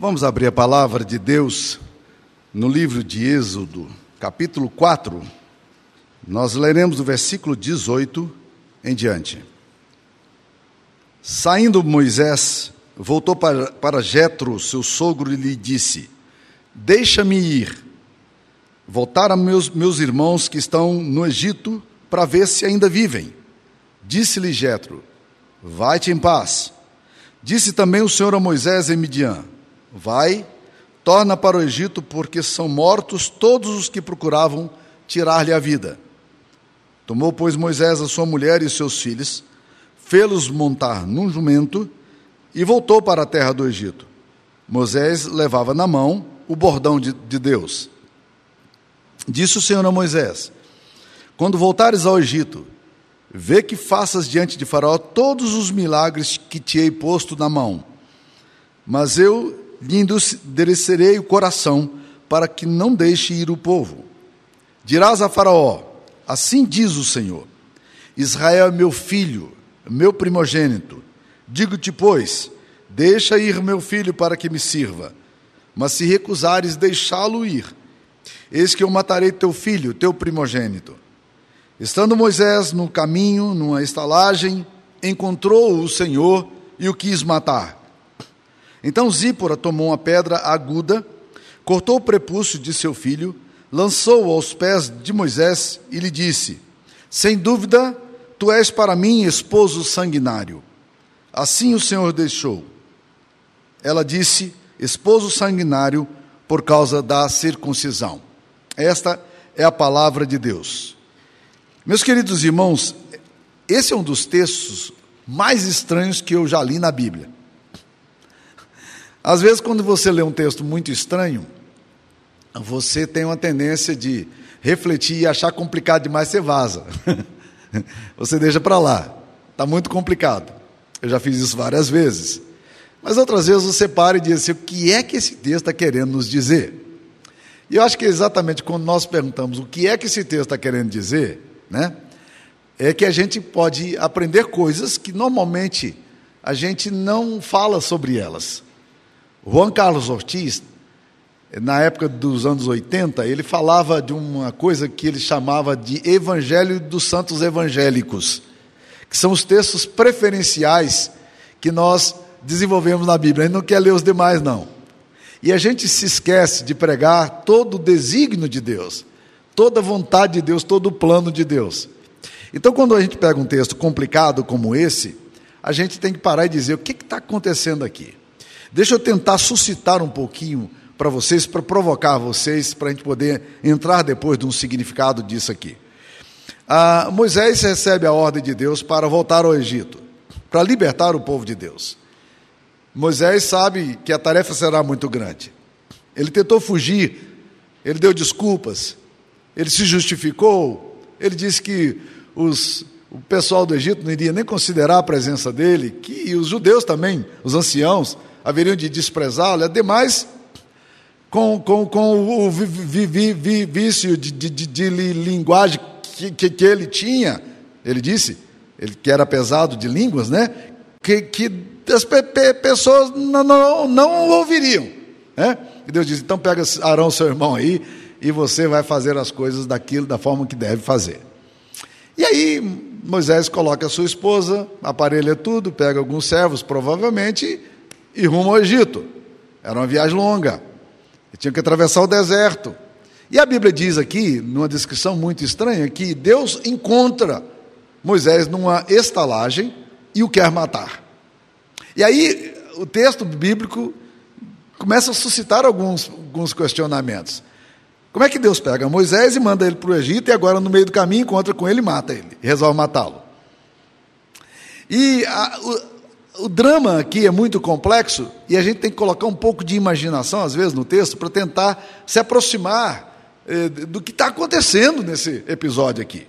Vamos abrir a palavra de Deus no livro de Êxodo, capítulo 4. Nós leremos do versículo 18 em diante. Saindo Moisés, voltou para, para Jetro, seu sogro, e lhe disse: Deixa-me ir, voltar a meus, meus irmãos que estão no Egito, para ver se ainda vivem. Disse-lhe Jetro: Vai-te em paz. Disse também o Senhor a Moisés em Midian: Vai, torna para o Egito, porque são mortos todos os que procuravam tirar-lhe a vida. Tomou, pois, Moisés a sua mulher e seus filhos, fê-los montar num jumento e voltou para a terra do Egito. Moisés levava na mão o bordão de, de Deus. Disse o Senhor a Moisés: Quando voltares ao Egito, vê que faças diante de Faraó todos os milagres que te hei posto na mão. Mas eu lhe endurecerei o coração, para que não deixe ir o povo. Dirás a Faraó: Assim diz o Senhor: Israel é meu filho, meu primogênito. Digo-te, pois, deixa ir meu filho para que me sirva. Mas se recusares deixá-lo ir, eis que eu matarei teu filho, teu primogênito. Estando Moisés no caminho, numa estalagem, encontrou o Senhor e o quis matar. Então Zípora tomou uma pedra aguda, cortou o prepúcio de seu filho, lançou-o aos pés de Moisés e lhe disse: Sem dúvida, tu és para mim esposo sanguinário. Assim o Senhor deixou. Ela disse: Esposo sanguinário por causa da circuncisão. Esta é a palavra de Deus. Meus queridos irmãos, esse é um dos textos mais estranhos que eu já li na Bíblia. Às vezes, quando você lê um texto muito estranho, você tem uma tendência de refletir e achar complicado demais, você vaza. você deixa para lá. Está muito complicado. Eu já fiz isso várias vezes. Mas outras vezes você para e diz assim: o que é que esse texto está querendo nos dizer? E eu acho que exatamente quando nós perguntamos o que é que esse texto está querendo dizer, né, é que a gente pode aprender coisas que normalmente a gente não fala sobre elas. Juan Carlos Ortiz, na época dos anos 80, ele falava de uma coisa que ele chamava de Evangelho dos Santos Evangélicos, que são os textos preferenciais que nós desenvolvemos na Bíblia. Ele não quer ler os demais, não. E a gente se esquece de pregar todo o desígnio de Deus, toda a vontade de Deus, todo o plano de Deus. Então, quando a gente pega um texto complicado como esse, a gente tem que parar e dizer: o que está acontecendo aqui? Deixa eu tentar suscitar um pouquinho para vocês, para provocar vocês, para a gente poder entrar depois de um significado disso aqui. Ah, Moisés recebe a ordem de Deus para voltar ao Egito, para libertar o povo de Deus. Moisés sabe que a tarefa será muito grande. Ele tentou fugir, ele deu desculpas, ele se justificou, ele disse que os, o pessoal do Egito não iria nem considerar a presença dele, que os judeus também, os anciãos, haveriam de desprezá-lo, ademais, com, com, com o vi, vi, vi, vício de, de, de, de linguagem que, que, que, ele tinha, ele disse, ele, que era pesado de línguas, né? Que, que as pe, pe, pessoas não, não, não ouviriam. Né? E Deus disse: então pega Arão, seu irmão aí, e você vai fazer as coisas daquilo, da forma que deve fazer. E aí Moisés coloca a sua esposa, aparelha tudo, pega alguns servos, provavelmente, e rumo ao Egito. Era uma viagem longa. Tinha que atravessar o deserto. E a Bíblia diz aqui, numa descrição muito estranha, que Deus encontra Moisés numa estalagem e o quer matar. E aí o texto bíblico começa a suscitar alguns, alguns questionamentos. Como é que Deus pega Moisés e manda ele para o Egito e agora no meio do caminho encontra com ele e mata ele, resolve matá-lo? E a, drama aqui é muito complexo e a gente tem que colocar um pouco de imaginação, às vezes, no texto, para tentar se aproximar eh, do que está acontecendo nesse episódio aqui.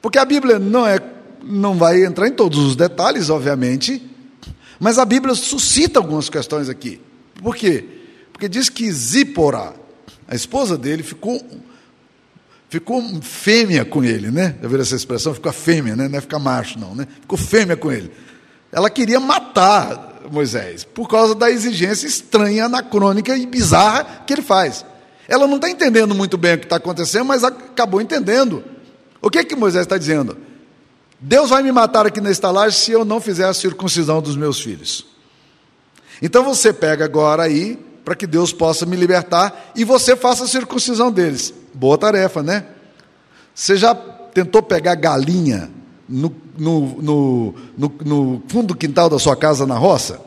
Porque a Bíblia não, é, não vai entrar em todos os detalhes, obviamente, mas a Bíblia suscita algumas questões aqui. Por quê? Porque diz que Zípora, a esposa dele, ficou, ficou fêmea com ele, né? Já viram essa expressão? Ficou fêmea, né? Não é ficar macho, não, né? Ficou fêmea com ele ela queria matar Moisés, por causa da exigência estranha, anacrônica e bizarra que ele faz. Ela não está entendendo muito bem o que está acontecendo, mas acabou entendendo. O que é que Moisés está dizendo? Deus vai me matar aqui na estalagem se eu não fizer a circuncisão dos meus filhos. Então você pega agora aí, para que Deus possa me libertar, e você faça a circuncisão deles. Boa tarefa, né? Você já tentou pegar galinha no, no, no, no, fundo do quintal da sua casa na roça?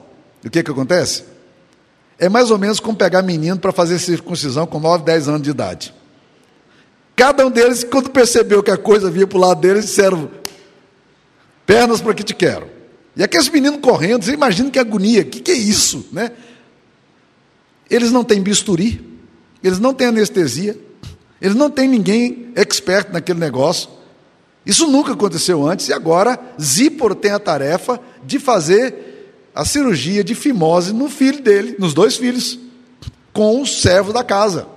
O que, que acontece? É mais ou menos como pegar menino para fazer circuncisão com 9, 10 anos de idade. Cada um deles, quando percebeu que a coisa vinha para o lado deles, disseram: Pernas para que te quero. E aqueles meninos correndo, você imagina que agonia, o que, que é isso? Né? Eles não têm bisturi, eles não têm anestesia, eles não têm ninguém expert naquele negócio. Isso nunca aconteceu antes, e agora Zípor tem a tarefa de fazer a cirurgia de fimose no filho dele, nos dois filhos, com o servo da casa.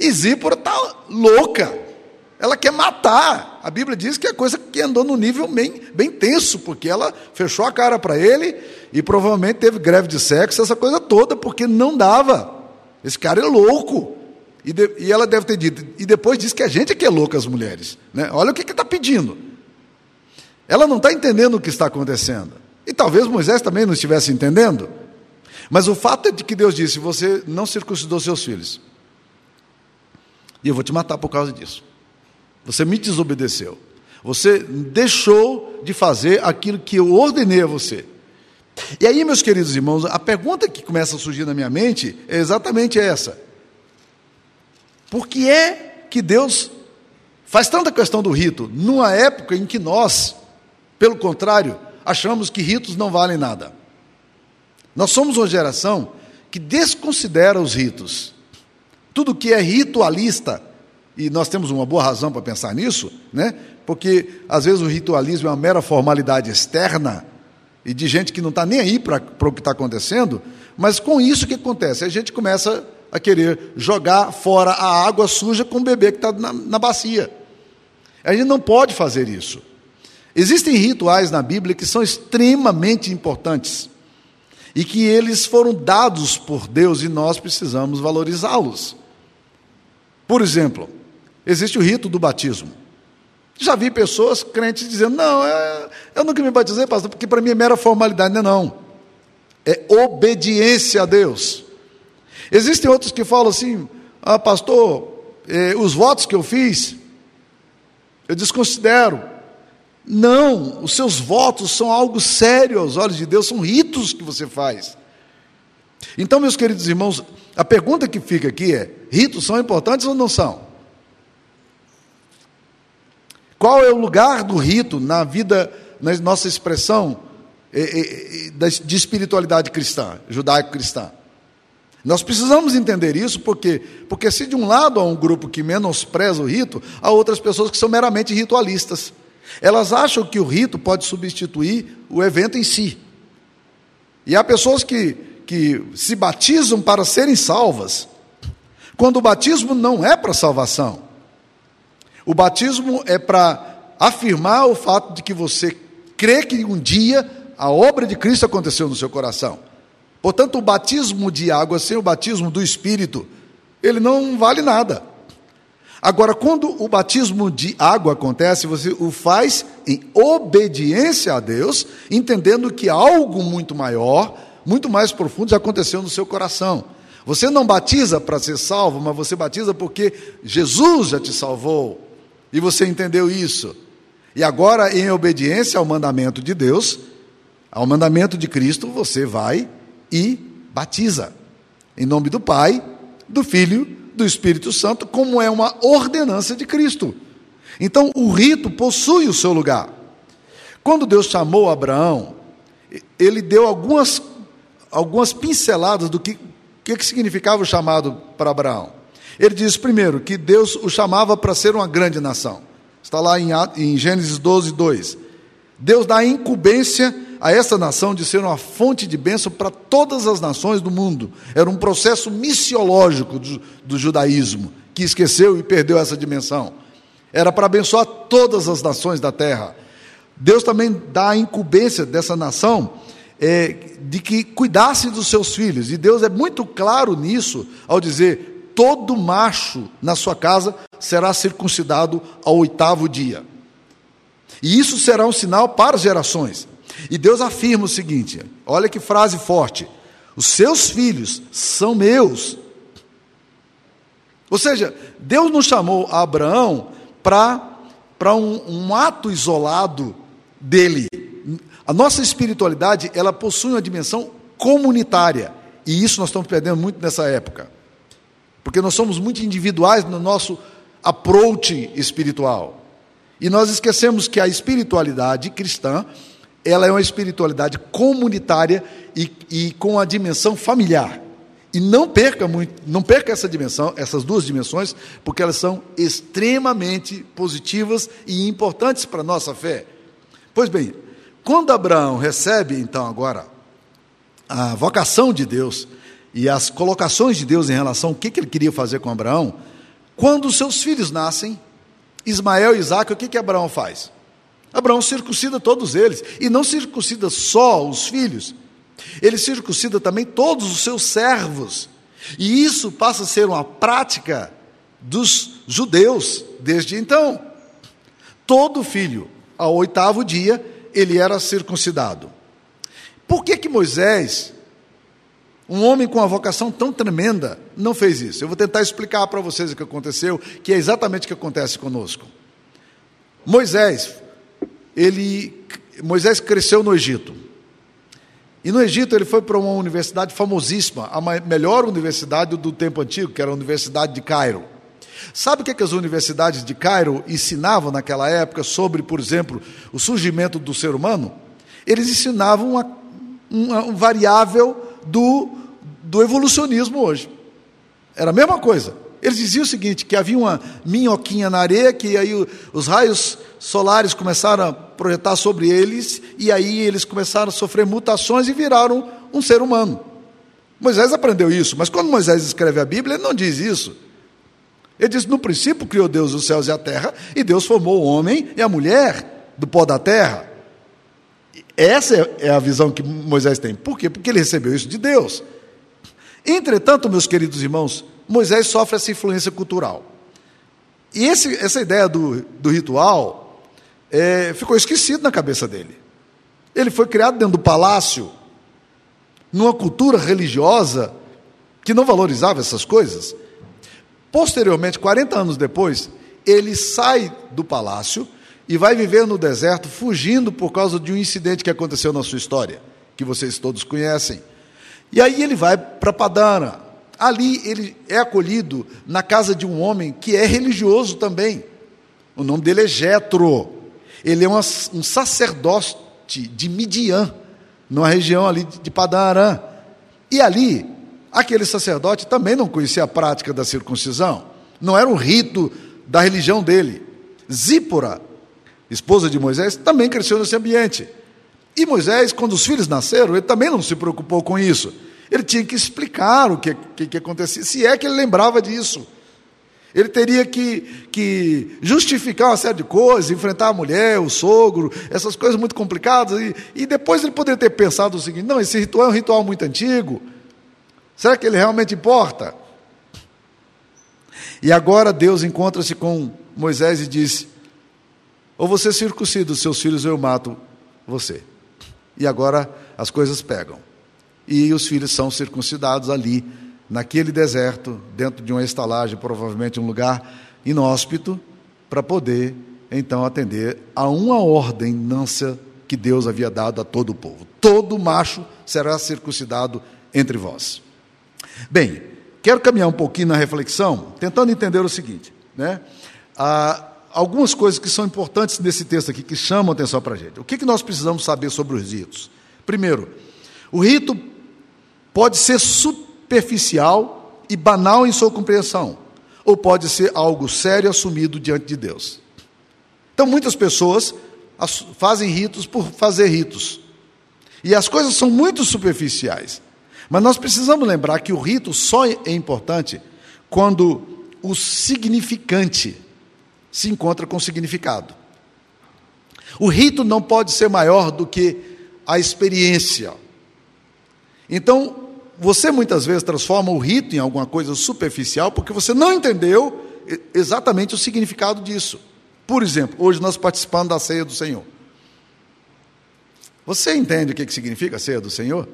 E Zípora está louca. Ela quer matar. A Bíblia diz que é coisa que andou no nível bem, bem tenso, porque ela fechou a cara para ele e provavelmente teve greve de sexo, essa coisa toda, porque não dava. Esse cara é louco. E, de, e ela deve ter dito. E depois diz que a gente é que é louca, as mulheres. Né? Olha o que está pedindo. Ela não está entendendo o que está acontecendo. E talvez Moisés também não estivesse entendendo. Mas o fato é de que Deus disse: Você não circuncidou seus filhos. E eu vou te matar por causa disso. Você me desobedeceu. Você deixou de fazer aquilo que eu ordenei a você. E aí, meus queridos irmãos, a pergunta que começa a surgir na minha mente é exatamente essa: Por que é que Deus faz tanta questão do rito, numa época em que nós, pelo contrário, achamos que ritos não valem nada? Nós somos uma geração que desconsidera os ritos. Tudo que é ritualista e nós temos uma boa razão para pensar nisso, né? porque às vezes o ritualismo é uma mera formalidade externa e de gente que não está nem aí para o que está acontecendo, mas com isso o que acontece? A gente começa a querer jogar fora a água suja com o bebê que está na, na bacia. A gente não pode fazer isso. Existem rituais na Bíblia que são extremamente importantes e que eles foram dados por Deus e nós precisamos valorizá-los. Por exemplo, existe o rito do batismo. Já vi pessoas crentes dizendo: não, é, eu nunca me batizei, pastor, porque para mim é mera formalidade. Não, não. É obediência a Deus. Existem outros que falam assim: ah, pastor, eh, os votos que eu fiz, eu desconsidero. Não, os seus votos são algo sério aos olhos de Deus, são ritos que você faz. Então, meus queridos irmãos, a pergunta que fica aqui é: ritos são importantes ou não são? Qual é o lugar do rito na vida, na nossa expressão de espiritualidade cristã, judaico-cristã? Nós precisamos entender isso porque, porque se de um lado há um grupo que menospreza o rito, há outras pessoas que são meramente ritualistas. Elas acham que o rito pode substituir o evento em si. E há pessoas que, que se batizam para serem salvas, quando o batismo não é para salvação. O batismo é para afirmar o fato de que você crê que um dia a obra de Cristo aconteceu no seu coração. Portanto, o batismo de água sem o batismo do Espírito, ele não vale nada. Agora, quando o batismo de água acontece, você o faz em obediência a Deus, entendendo que algo muito maior, muito mais profundo já aconteceu no seu coração. Você não batiza para ser salvo, mas você batiza porque Jesus já te salvou. E você entendeu isso. E agora, em obediência ao mandamento de Deus, ao mandamento de Cristo, você vai e batiza. Em nome do Pai, do Filho, do Espírito Santo, como é uma ordenança de Cristo. Então, o rito possui o seu lugar. Quando Deus chamou Abraão, ele deu algumas, algumas pinceladas do que que, que significava o chamado para Abraão? Ele diz, primeiro, que Deus o chamava para ser uma grande nação. Está lá em, em Gênesis 12, 2. Deus dá incumbência a essa nação de ser uma fonte de bênção para todas as nações do mundo. Era um processo missiológico do, do judaísmo, que esqueceu e perdeu essa dimensão. Era para abençoar todas as nações da terra. Deus também dá a incumbência dessa nação é, de que cuidasse dos seus filhos. E Deus é muito claro nisso ao dizer: todo macho na sua casa será circuncidado ao oitavo dia. E isso será um sinal para as gerações. E Deus afirma o seguinte: olha que frase forte: os seus filhos são meus. Ou seja, Deus não chamou Abraão para um, um ato isolado dele. A nossa espiritualidade, ela possui uma dimensão comunitária. E isso nós estamos perdendo muito nessa época. Porque nós somos muito individuais no nosso approach espiritual. E nós esquecemos que a espiritualidade cristã, ela é uma espiritualidade comunitária e, e com a dimensão familiar. E não perca muito, não perca essa dimensão, essas duas dimensões, porque elas são extremamente positivas e importantes para a nossa fé. Pois bem, quando Abraão recebe então agora a vocação de Deus e as colocações de Deus em relação ao que, que ele queria fazer com Abraão, quando seus filhos nascem, Ismael e Isaac, o que, que Abraão faz? Abraão circuncida todos eles, e não circuncida só os filhos, ele circuncida também todos os seus servos, e isso passa a ser uma prática dos judeus desde então. Todo filho, ao oitavo dia, ele era circuncidado. Por que que Moisés, um homem com uma vocação tão tremenda, não fez isso? Eu vou tentar explicar para vocês o que aconteceu, que é exatamente o que acontece conosco. Moisés, ele Moisés cresceu no Egito. E no Egito ele foi para uma universidade famosíssima, a melhor universidade do tempo antigo, que era a Universidade de Cairo. Sabe o que, é que as universidades de Cairo ensinavam naquela época sobre, por exemplo, o surgimento do ser humano? Eles ensinavam uma, uma, um variável do, do evolucionismo hoje. Era a mesma coisa. Eles diziam o seguinte: que havia uma minhoquinha na areia, que aí os raios solares começaram a projetar sobre eles, e aí eles começaram a sofrer mutações e viraram um ser humano. Moisés aprendeu isso, mas quando Moisés escreve a Bíblia, ele não diz isso. Ele diz: no princípio criou Deus os céus e a terra, e Deus formou o homem e a mulher do pó da terra. Essa é a visão que Moisés tem. Por quê? Porque ele recebeu isso de Deus. Entretanto, meus queridos irmãos, Moisés sofre essa influência cultural. E esse, essa ideia do, do ritual é, ficou esquecido na cabeça dele. Ele foi criado dentro do palácio, numa cultura religiosa que não valorizava essas coisas. Posteriormente, 40 anos depois, ele sai do palácio e vai viver no deserto, fugindo por causa de um incidente que aconteceu na sua história, que vocês todos conhecem. E aí ele vai para Padana, Ali ele é acolhido na casa de um homem que é religioso também. O nome dele é Jetro. Ele é um, um sacerdote de Midian, numa região ali de Padarã. E ali, aquele sacerdote também não conhecia a prática da circuncisão. Não era um rito da religião dele. Zípora, esposa de Moisés, também cresceu nesse ambiente. E Moisés, quando os filhos nasceram, ele também não se preocupou com isso. Ele tinha que explicar o que, que, que acontecia, se é que ele lembrava disso. Ele teria que, que justificar uma série de coisas, enfrentar a mulher, o sogro, essas coisas muito complicadas. E, e depois ele poderia ter pensado o seguinte: não, esse ritual é um ritual muito antigo. Será que ele realmente importa? E agora Deus encontra-se com Moisés e diz: ou você circuncida os seus filhos, ou eu mato você. E agora as coisas pegam e os filhos são circuncidados ali, naquele deserto, dentro de uma estalagem, provavelmente um lugar inóspito, para poder então atender a uma ordenança que Deus havia dado a todo o povo. Todo macho será circuncidado entre vós. Bem, quero caminhar um pouquinho na reflexão, tentando entender o seguinte, né? Ah, algumas coisas que são importantes nesse texto aqui, que chamam atenção para a gente. O que, que nós precisamos saber sobre os ritos? Primeiro, o rito pode ser superficial e banal em sua compreensão, ou pode ser algo sério assumido diante de Deus. Então, muitas pessoas fazem ritos por fazer ritos. E as coisas são muito superficiais. Mas nós precisamos lembrar que o rito só é importante quando o significante se encontra com o significado. O rito não pode ser maior do que a experiência. Então, você muitas vezes transforma o rito em alguma coisa superficial porque você não entendeu exatamente o significado disso. Por exemplo, hoje nós participamos da ceia do Senhor. Você entende o que significa a ceia do Senhor?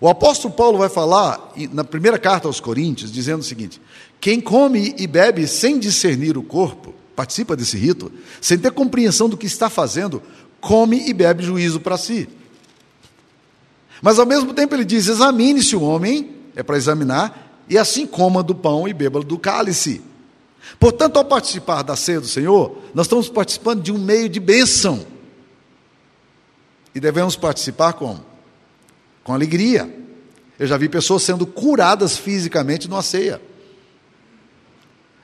O apóstolo Paulo vai falar na primeira carta aos Coríntios, dizendo o seguinte: quem come e bebe sem discernir o corpo, participa desse rito, sem ter compreensão do que está fazendo, come e bebe juízo para si. Mas ao mesmo tempo ele diz: examine-se o homem, é para examinar, e assim coma do pão e beba do cálice. Portanto, ao participar da ceia do Senhor, nós estamos participando de um meio de bênção. E devemos participar como? Com alegria. Eu já vi pessoas sendo curadas fisicamente numa ceia.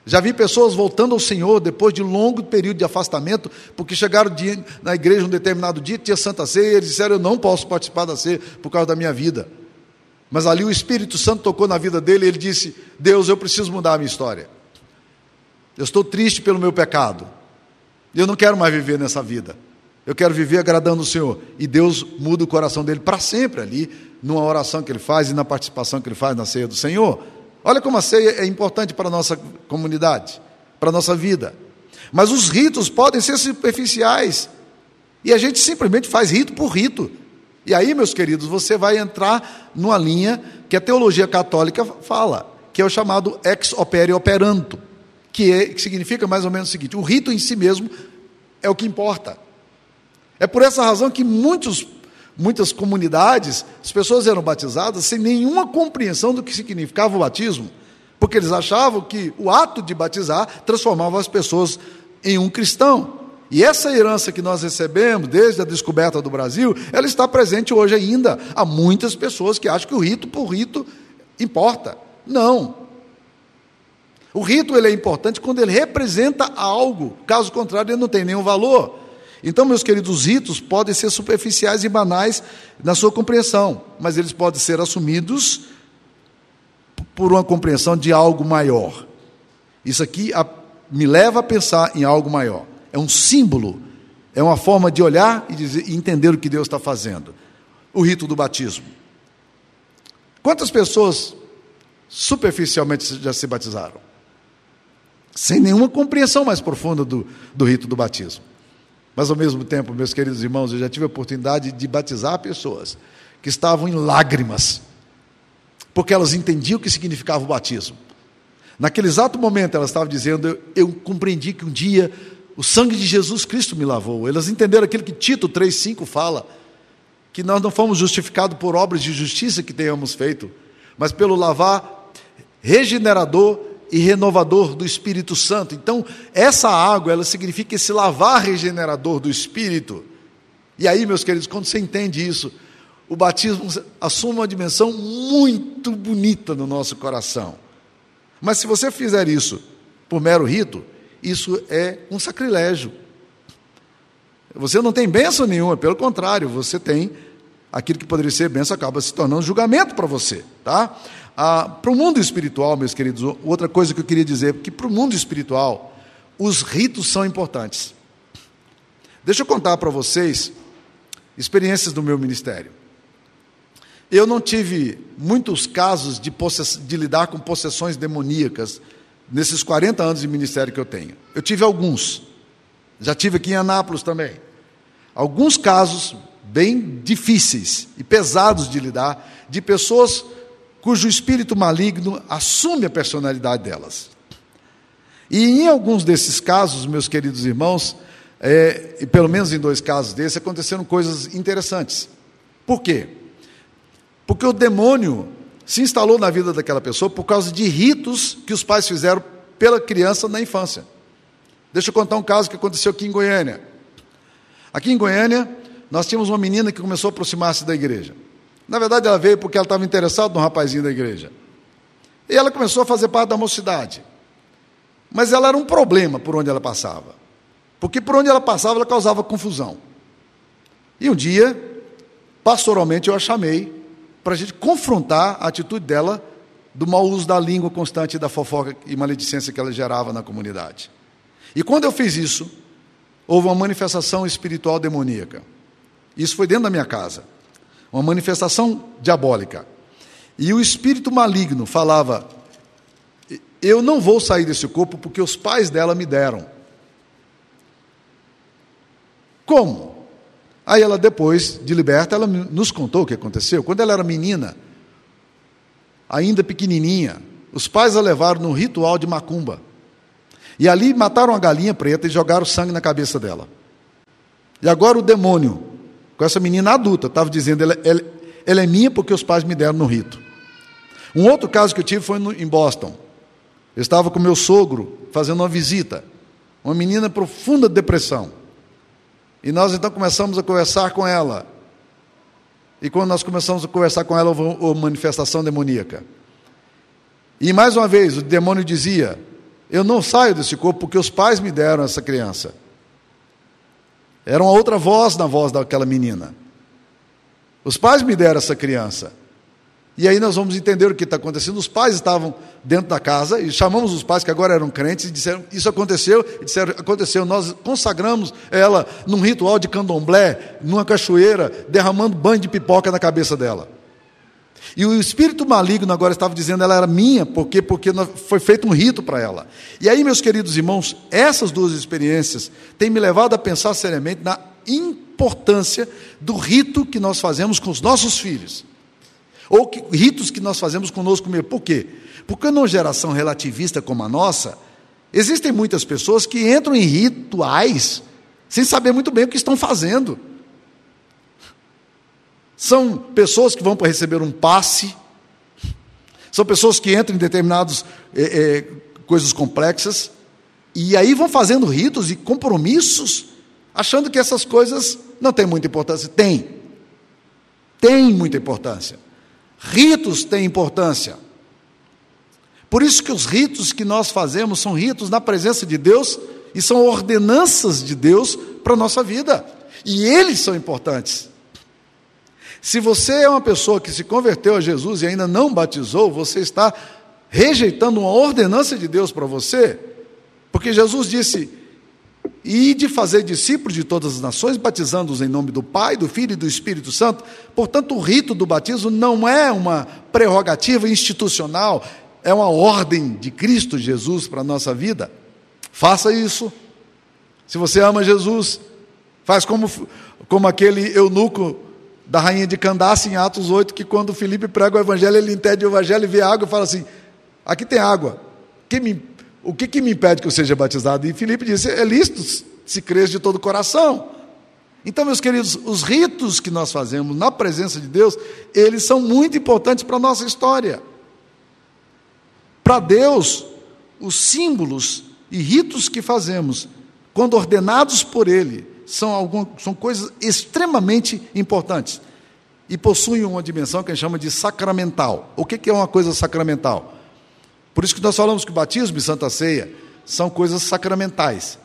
Já vi pessoas voltando ao Senhor depois de longo período de afastamento, porque chegaram na igreja um determinado dia, tinha Santa Ceia, e eles disseram: Eu não posso participar da ceia por causa da minha vida. Mas ali o Espírito Santo tocou na vida dele e ele disse: Deus, eu preciso mudar a minha história. Eu estou triste pelo meu pecado. Eu não quero mais viver nessa vida. Eu quero viver agradando o Senhor. E Deus muda o coração dele para sempre ali, numa oração que ele faz e na participação que ele faz na ceia do Senhor. Olha como a ceia é importante para a nossa comunidade, para a nossa vida. Mas os ritos podem ser superficiais. E a gente simplesmente faz rito por rito. E aí, meus queridos, você vai entrar numa linha que a teologia católica fala, que é o chamado ex opere operanto, que, é, que significa mais ou menos o seguinte: o rito em si mesmo é o que importa. É por essa razão que muitos muitas comunidades, as pessoas eram batizadas sem nenhuma compreensão do que significava o batismo, porque eles achavam que o ato de batizar transformava as pessoas em um cristão. E essa herança que nós recebemos desde a descoberta do Brasil, ela está presente hoje ainda. Há muitas pessoas que acham que o rito por rito importa. Não. O rito ele é importante quando ele representa algo, caso contrário, ele não tem nenhum valor. Então, meus queridos, os ritos podem ser superficiais e banais na sua compreensão, mas eles podem ser assumidos por uma compreensão de algo maior. Isso aqui me leva a pensar em algo maior. É um símbolo, é uma forma de olhar e, dizer, e entender o que Deus está fazendo. O rito do batismo. Quantas pessoas superficialmente já se batizaram? Sem nenhuma compreensão mais profunda do, do rito do batismo. Mas ao mesmo tempo, meus queridos irmãos, eu já tive a oportunidade de batizar pessoas que estavam em lágrimas, porque elas entendiam o que significava o batismo. Naquele exato momento, elas estavam dizendo: eu, eu compreendi que um dia o sangue de Jesus Cristo me lavou. Elas entenderam aquilo que Tito 3,5 fala: que nós não fomos justificados por obras de justiça que tenhamos feito, mas pelo lavar regenerador e renovador do Espírito Santo. Então, essa água, ela significa esse lavar regenerador do Espírito. E aí, meus queridos, quando você entende isso, o batismo assume uma dimensão muito bonita no nosso coração. Mas se você fizer isso por mero rito, isso é um sacrilégio. Você não tem bênção nenhuma, pelo contrário, você tem aquilo que poderia ser bênção, acaba se tornando julgamento para você. Tá? Ah, para o mundo espiritual, meus queridos, outra coisa que eu queria dizer, que para o mundo espiritual, os ritos são importantes. Deixa eu contar para vocês experiências do meu ministério. Eu não tive muitos casos de, de lidar com possessões demoníacas nesses 40 anos de ministério que eu tenho. Eu tive alguns. Já tive aqui em Anápolis também. Alguns casos bem difíceis e pesados de lidar, de pessoas cujo espírito maligno assume a personalidade delas. E em alguns desses casos, meus queridos irmãos, é, e pelo menos em dois casos desses, aconteceram coisas interessantes. Por quê? Porque o demônio se instalou na vida daquela pessoa por causa de ritos que os pais fizeram pela criança na infância. Deixa eu contar um caso que aconteceu aqui em Goiânia. Aqui em Goiânia, nós tínhamos uma menina que começou a aproximar-se da igreja. Na verdade, ela veio porque ela estava interessada no rapazinho da igreja. E ela começou a fazer parte da mocidade. Mas ela era um problema por onde ela passava. Porque por onde ela passava, ela causava confusão. E um dia, pastoralmente, eu a chamei para a gente confrontar a atitude dela do mau uso da língua constante da fofoca e maledicência que ela gerava na comunidade. E quando eu fiz isso, houve uma manifestação espiritual demoníaca. Isso foi dentro da minha casa. Uma manifestação diabólica. E o espírito maligno falava: Eu não vou sair desse corpo porque os pais dela me deram. Como? Aí ela, depois de liberta, ela nos contou o que aconteceu. Quando ela era menina, ainda pequenininha, os pais a levaram no ritual de macumba. E ali mataram a galinha preta e jogaram sangue na cabeça dela. E agora o demônio, com essa menina adulta, estava dizendo: ela, ela, ela, é minha porque os pais me deram no rito. Um outro caso que eu tive foi no, em Boston. Eu estava com meu sogro fazendo uma visita. Uma menina profunda depressão. E nós então começamos a conversar com ela. E quando nós começamos a conversar com ela, houve uma manifestação demoníaca. E mais uma vez, o demônio dizia: Eu não saio desse corpo porque os pais me deram essa criança. Era uma outra voz na voz daquela menina. Os pais me deram essa criança. E aí nós vamos entender o que está acontecendo. Os pais estavam dentro da casa e chamamos os pais que agora eram crentes e disseram: Isso aconteceu. E disseram: Aconteceu. Nós consagramos ela num ritual de candomblé, numa cachoeira, derramando banho de pipoca na cabeça dela. E o espírito maligno agora estava dizendo ela era minha, porque porque foi feito um rito para ela. E aí, meus queridos irmãos, essas duas experiências têm me levado a pensar seriamente na importância do rito que nós fazemos com os nossos filhos. Ou que, ritos que nós fazemos conosco mesmo. Por quê? Porque numa geração relativista como a nossa, existem muitas pessoas que entram em rituais sem saber muito bem o que estão fazendo. São pessoas que vão para receber um passe, são pessoas que entram em determinadas é, é, coisas complexas, e aí vão fazendo ritos e compromissos, achando que essas coisas não têm muita importância. Tem. Tem muita importância. Ritos têm importância. Por isso que os ritos que nós fazemos são ritos na presença de Deus e são ordenanças de Deus para a nossa vida. E eles são importantes. Se você é uma pessoa que se converteu a Jesus e ainda não batizou, você está rejeitando uma ordenança de Deus para você, porque Jesus disse: e de fazer discípulos de todas as nações, batizando-os em nome do Pai, do Filho e do Espírito Santo. Portanto, o rito do batismo não é uma prerrogativa institucional, é uma ordem de Cristo Jesus para a nossa vida. Faça isso. Se você ama Jesus, faz como, como aquele eunuco da rainha de Candace em Atos 8, que quando Filipe prega o evangelho, ele entende o evangelho e vê água e fala assim: aqui tem água. Que me o que, que me impede que eu seja batizado? E Filipe disse: é lícito se crês de todo o coração. Então, meus queridos, os ritos que nós fazemos na presença de Deus, eles são muito importantes para a nossa história. Para Deus, os símbolos e ritos que fazemos, quando ordenados por Ele, são, algum, são coisas extremamente importantes e possuem uma dimensão que a gente chama de sacramental. O que é uma coisa sacramental? Por isso que nós falamos que o batismo e Santa Ceia são coisas sacramentais.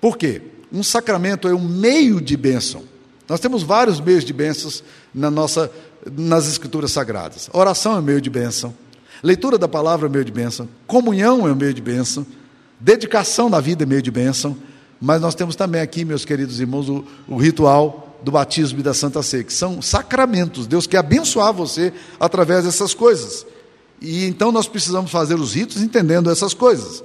Por quê? Um sacramento é um meio de bênção. Nós temos vários meios de bênçãos na nossa, nas escrituras sagradas. Oração é um meio de bênção. Leitura da palavra é um meio de bênção. Comunhão é um meio de bênção. Dedicação da vida é meio de bênção. Mas nós temos também aqui, meus queridos irmãos, o, o ritual do batismo e da Santa Ceia, que são sacramentos. Deus quer abençoar você através dessas coisas. E então nós precisamos fazer os ritos entendendo essas coisas.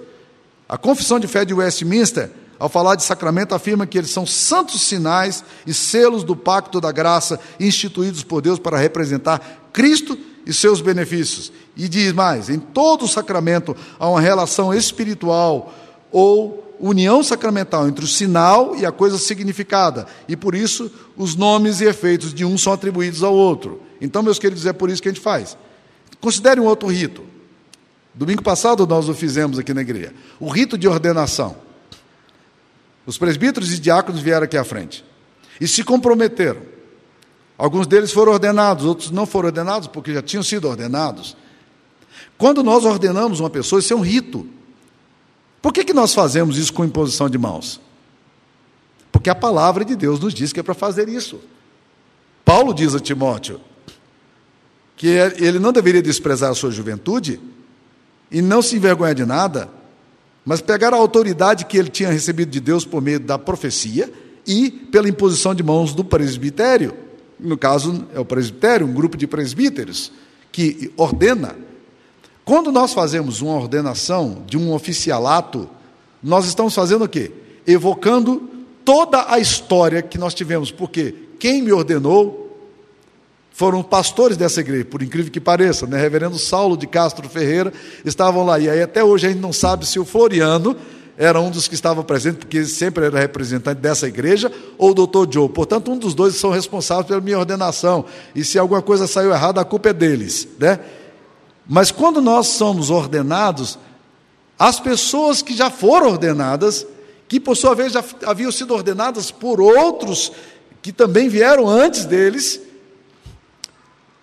A confissão de fé de Westminster, ao falar de sacramento, afirma que eles são santos sinais e selos do pacto da graça instituídos por Deus para representar Cristo e seus benefícios. E diz mais: em todo sacramento há uma relação espiritual ou união sacramental entre o sinal e a coisa significada, e por isso os nomes e efeitos de um são atribuídos ao outro. Então, meus queridos, é por isso que a gente faz. Considere um outro rito. Domingo passado nós o fizemos aqui na igreja. O rito de ordenação. Os presbíteros e diáconos vieram aqui à frente e se comprometeram. Alguns deles foram ordenados, outros não foram ordenados porque já tinham sido ordenados. Quando nós ordenamos uma pessoa, isso é um rito. Por que, que nós fazemos isso com imposição de mãos? Porque a palavra de Deus nos diz que é para fazer isso. Paulo diz a Timóteo: que ele não deveria desprezar a sua juventude e não se envergonhar de nada, mas pegaram a autoridade que ele tinha recebido de Deus por meio da profecia e pela imposição de mãos do presbitério. No caso, é o presbitério, um grupo de presbíteros que ordena. Quando nós fazemos uma ordenação de um oficialato, nós estamos fazendo o quê? Evocando toda a história que nós tivemos, porque quem me ordenou foram pastores dessa igreja, por incrível que pareça, né? Reverendo Saulo de Castro Ferreira estavam lá. E aí até hoje a gente não sabe se o Floriano era um dos que estava presente, porque sempre era representante dessa igreja, ou o doutor Joe. Portanto, um dos dois são responsáveis pela minha ordenação. E se alguma coisa saiu errada, a culpa é deles. Né? Mas quando nós somos ordenados, as pessoas que já foram ordenadas, que por sua vez já haviam sido ordenadas por outros que também vieram antes deles,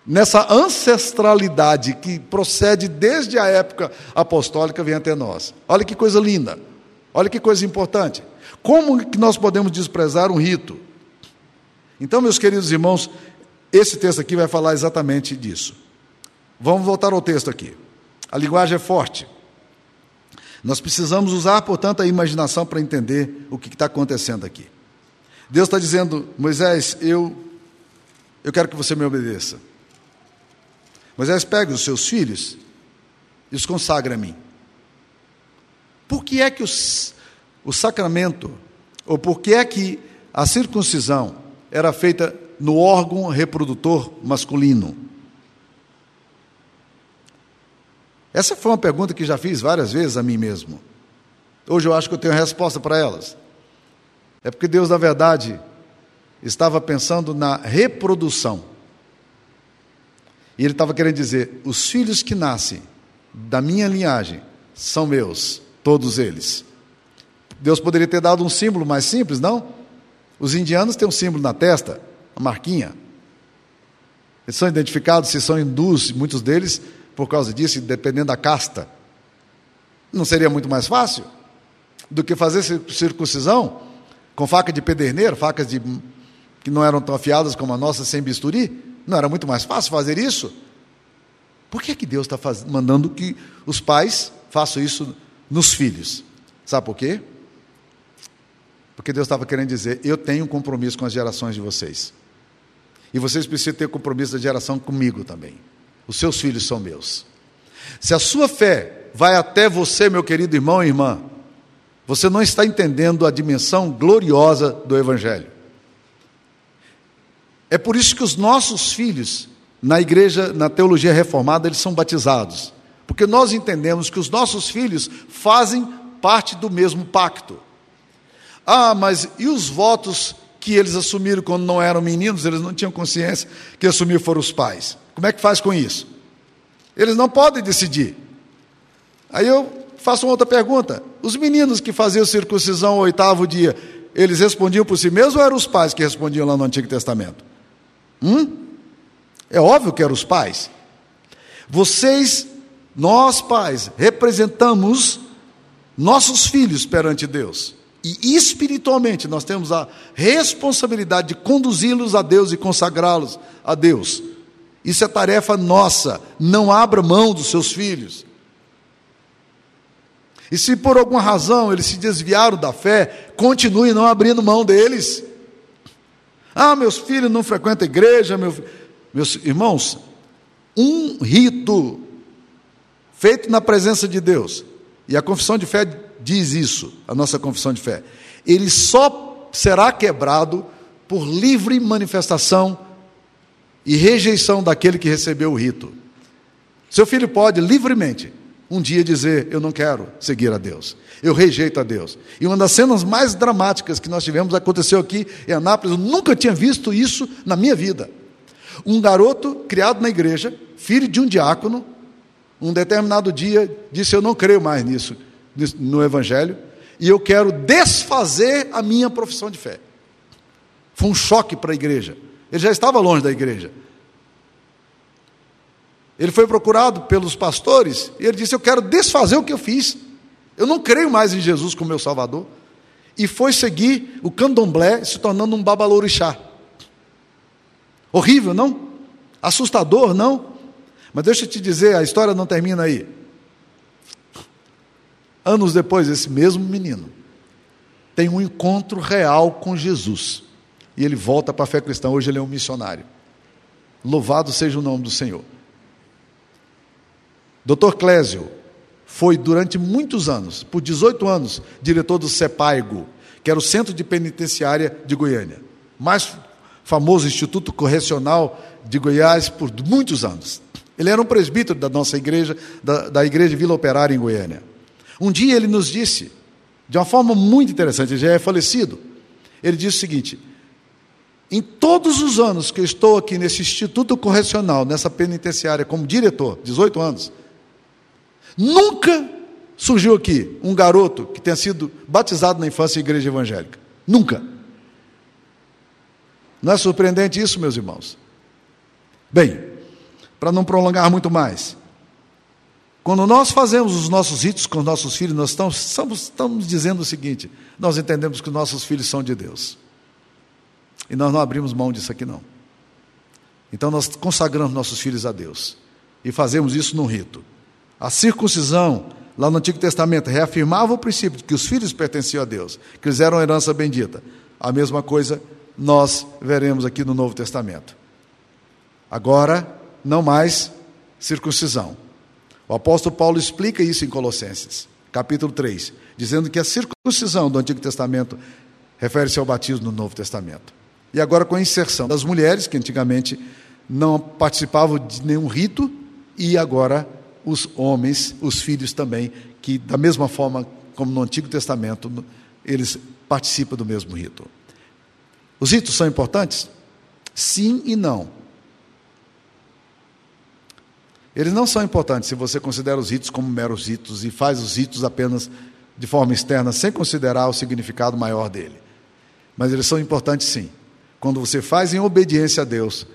nessa ancestralidade que procede desde a época apostólica, vem até nós. Olha que coisa linda, olha que coisa importante. Como que nós podemos desprezar um rito? Então, meus queridos irmãos, esse texto aqui vai falar exatamente disso. Vamos voltar ao texto aqui. A linguagem é forte. Nós precisamos usar, portanto, a imaginação para entender o que está acontecendo aqui. Deus está dizendo, Moisés, eu, eu quero que você me obedeça. Moisés pega os seus filhos e os consagra a mim. Por que é que os, o sacramento, ou por que é que a circuncisão era feita no órgão reprodutor masculino? Essa foi uma pergunta que já fiz várias vezes a mim mesmo. Hoje eu acho que eu tenho a resposta para elas. É porque Deus, na verdade, estava pensando na reprodução. E ele estava querendo dizer: os filhos que nascem da minha linhagem são meus, todos eles. Deus poderia ter dado um símbolo mais simples, não? Os indianos têm um símbolo na testa, a marquinha. Eles são identificados se são hindus, muitos deles, por causa disso, dependendo da casta. Não seria muito mais fácil do que fazer circuncisão com faca de pederneiro, facas de, que não eram tão afiadas como a nossa, sem bisturi? Não era muito mais fácil fazer isso? Por que, é que Deus está mandando que os pais façam isso nos filhos? Sabe por quê? Porque Deus estava querendo dizer: eu tenho um compromisso com as gerações de vocês. E vocês precisam ter compromisso da geração comigo também. Os seus filhos são meus. Se a sua fé vai até você, meu querido irmão e irmã, você não está entendendo a dimensão gloriosa do Evangelho. É por isso que os nossos filhos, na igreja, na teologia reformada, eles são batizados. Porque nós entendemos que os nossos filhos fazem parte do mesmo pacto. Ah, mas e os votos que eles assumiram quando não eram meninos, eles não tinham consciência que assumiram foram os pais? Como é que faz com isso? Eles não podem decidir. Aí eu faço uma outra pergunta: os meninos que faziam circuncisão ao oitavo dia, eles respondiam por si mesmos ou eram os pais que respondiam lá no Antigo Testamento? Hum? É óbvio que eram os pais. Vocês, nós pais, representamos nossos filhos perante Deus. E espiritualmente nós temos a responsabilidade de conduzi-los a Deus e consagrá-los a Deus. Isso é tarefa nossa. Não abra mão dos seus filhos. E se por alguma razão eles se desviaram da fé, continue não abrindo mão deles. Ah, meus filhos não frequentam a igreja, meu... meus irmãos, um rito feito na presença de Deus, e a confissão de fé diz isso, a nossa confissão de fé, ele só será quebrado por livre manifestação e rejeição daquele que recebeu o rito. Seu filho pode livremente um dia dizer: Eu não quero seguir a Deus, eu rejeito a Deus. E uma das cenas mais dramáticas que nós tivemos aconteceu aqui em Anápolis, eu nunca tinha visto isso na minha vida. Um garoto criado na igreja, filho de um diácono, um determinado dia disse: Eu não creio mais nisso, no Evangelho, e eu quero desfazer a minha profissão de fé. Foi um choque para a igreja. Ele já estava longe da igreja. Ele foi procurado pelos pastores e ele disse: Eu quero desfazer o que eu fiz. Eu não creio mais em Jesus como meu Salvador. E foi seguir o candomblé, se tornando um babalorixá. Horrível, não? Assustador, não? Mas deixa eu te dizer, a história não termina aí. Anos depois, esse mesmo menino tem um encontro real com Jesus. E ele volta para a fé cristã. Hoje ele é um missionário. Louvado seja o nome do Senhor. Dr. Clésio foi durante muitos anos, por 18 anos, diretor do CEPAIGO, que era o Centro de Penitenciária de Goiânia. Mais famoso Instituto Correcional de Goiás por muitos anos. Ele era um presbítero da nossa igreja, da, da Igreja Vila Operária em Goiânia. Um dia ele nos disse de uma forma muito interessante, ele já é falecido. Ele disse o seguinte: em todos os anos que eu estou aqui nesse instituto correcional, nessa penitenciária como diretor, 18 anos, nunca surgiu aqui um garoto que tenha sido batizado na infância em igreja evangélica. Nunca. Não é surpreendente isso, meus irmãos? Bem, para não prolongar muito mais, quando nós fazemos os nossos ritos com os nossos filhos, nós estamos, estamos, estamos dizendo o seguinte: nós entendemos que os nossos filhos são de Deus. E nós não abrimos mão disso aqui, não. Então nós consagramos nossos filhos a Deus. E fazemos isso num rito. A circuncisão, lá no Antigo Testamento, reafirmava o princípio de que os filhos pertenciam a Deus, que eles eram herança bendita. A mesma coisa nós veremos aqui no Novo Testamento. Agora, não mais circuncisão o apóstolo Paulo explica isso em Colossenses, capítulo 3, dizendo que a circuncisão do Antigo Testamento refere-se ao batismo no Novo Testamento. E agora com a inserção das mulheres, que antigamente não participavam de nenhum rito, e agora os homens, os filhos também, que da mesma forma como no Antigo Testamento, eles participam do mesmo rito. Os ritos são importantes? Sim e não. Eles não são importantes se você considera os ritos como meros ritos e faz os ritos apenas de forma externa, sem considerar o significado maior dele. Mas eles são importantes sim. Quando você faz em obediência a Deus,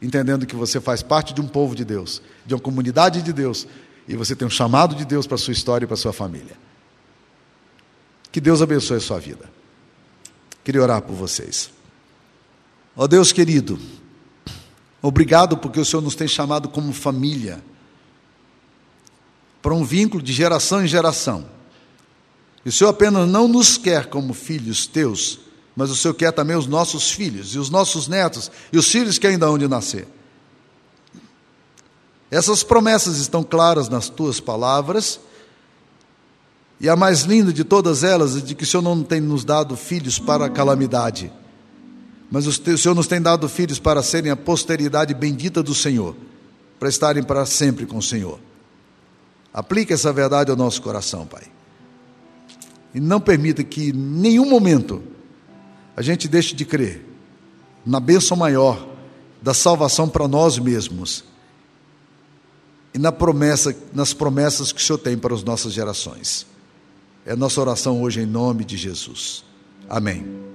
entendendo que você faz parte de um povo de Deus, de uma comunidade de Deus, e você tem um chamado de Deus para a sua história e para a sua família. Que Deus abençoe a sua vida. Queria orar por vocês. Ó oh Deus querido, Obrigado porque o Senhor nos tem chamado como família para um vínculo de geração em geração. E o Senhor apenas não nos quer como filhos teus, mas o Senhor quer também os nossos filhos e os nossos netos e os filhos que ainda hão de nascer. Essas promessas estão claras nas tuas palavras, e a mais linda de todas elas é de que o Senhor não tem nos dado filhos para a calamidade mas o Senhor nos tem dado filhos para serem a posteridade bendita do Senhor, para estarem para sempre com o Senhor. Aplique essa verdade ao nosso coração, Pai. E não permita que em nenhum momento a gente deixe de crer na bênção maior da salvação para nós mesmos e na promessa, nas promessas que o Senhor tem para as nossas gerações. É nossa oração hoje em nome de Jesus. Amém.